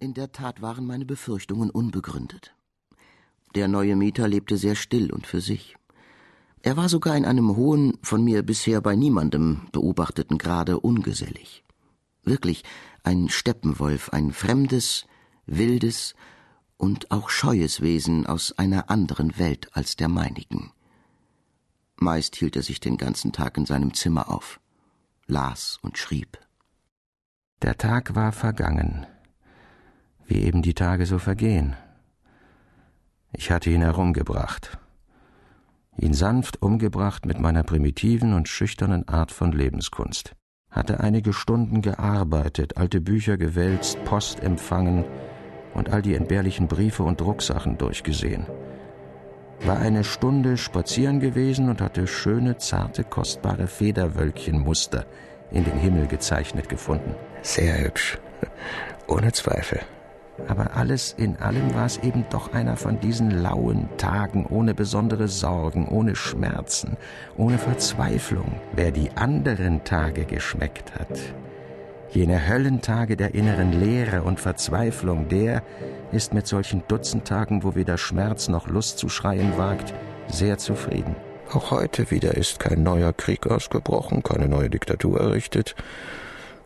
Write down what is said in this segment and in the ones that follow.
In der Tat waren meine Befürchtungen unbegründet. Der neue Mieter lebte sehr still und für sich. Er war sogar in einem hohen, von mir bisher bei niemandem beobachteten Grade ungesellig. Wirklich ein Steppenwolf, ein fremdes, wildes und auch scheues Wesen aus einer anderen Welt als der meinigen. Meist hielt er sich den ganzen Tag in seinem Zimmer auf, las und schrieb. Der Tag war vergangen, wie eben die Tage so vergehen. Ich hatte ihn herumgebracht, ihn sanft umgebracht mit meiner primitiven und schüchternen Art von Lebenskunst, hatte einige Stunden gearbeitet, alte Bücher gewälzt, Post empfangen und all die entbehrlichen Briefe und Drucksachen durchgesehen, war eine Stunde spazieren gewesen und hatte schöne, zarte, kostbare Federwölkchenmuster in den Himmel gezeichnet gefunden. Sehr hübsch, ohne Zweifel. Aber alles in allem war es eben doch einer von diesen lauen Tagen ohne besondere Sorgen, ohne Schmerzen, ohne Verzweiflung. Wer die anderen Tage geschmeckt hat, jene Höllentage der inneren Leere und Verzweiflung, der ist mit solchen Dutzendtagen, wo weder Schmerz noch Lust zu schreien wagt, sehr zufrieden. Auch heute wieder ist kein neuer Krieg ausgebrochen, keine neue Diktatur errichtet,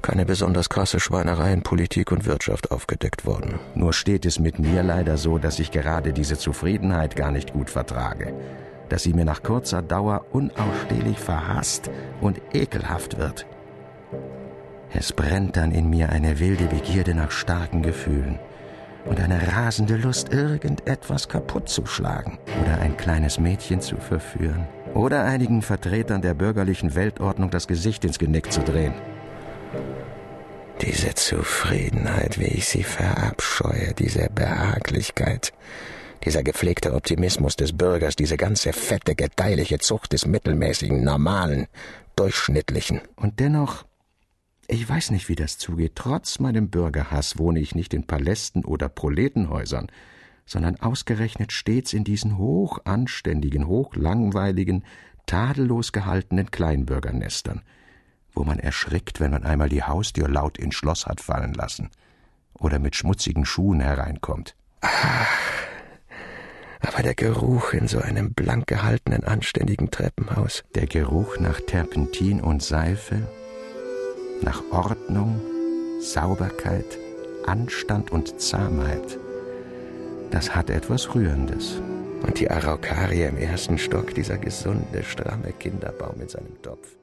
keine besonders krasse Schweinerei in Politik und Wirtschaft aufgedeckt worden. Nur steht es mit mir leider so, dass ich gerade diese Zufriedenheit gar nicht gut vertrage, dass sie mir nach kurzer Dauer unausstehlich verhasst und ekelhaft wird. Es brennt dann in mir eine wilde Begierde nach starken Gefühlen und eine rasende Lust, irgendetwas kaputt zu schlagen oder ein kleines Mädchen zu verführen oder einigen Vertretern der bürgerlichen Weltordnung das Gesicht ins Genick zu drehen. Diese Zufriedenheit, wie ich sie verabscheue, diese Behaglichkeit, dieser gepflegte Optimismus des Bürgers, diese ganze fette, gedeihliche Zucht des mittelmäßigen, normalen, durchschnittlichen. Und dennoch, ich weiß nicht, wie das zugeht, trotz meinem Bürgerhass wohne ich nicht in Palästen oder Proletenhäusern, sondern ausgerechnet stets in diesen hochanständigen, hochlangweiligen, tadellos gehaltenen Kleinbürgernestern – wo man erschrickt, wenn man einmal die Haustür laut ins Schloss hat fallen lassen oder mit schmutzigen Schuhen hereinkommt. Ach, aber der Geruch in so einem blank gehaltenen, anständigen Treppenhaus. Der Geruch nach Terpentin und Seife, nach Ordnung, Sauberkeit, Anstand und Zahmheit. Das hat etwas Rührendes. Und die Araukarie im ersten Stock, dieser gesunde, stramme Kinderbaum mit seinem Topf.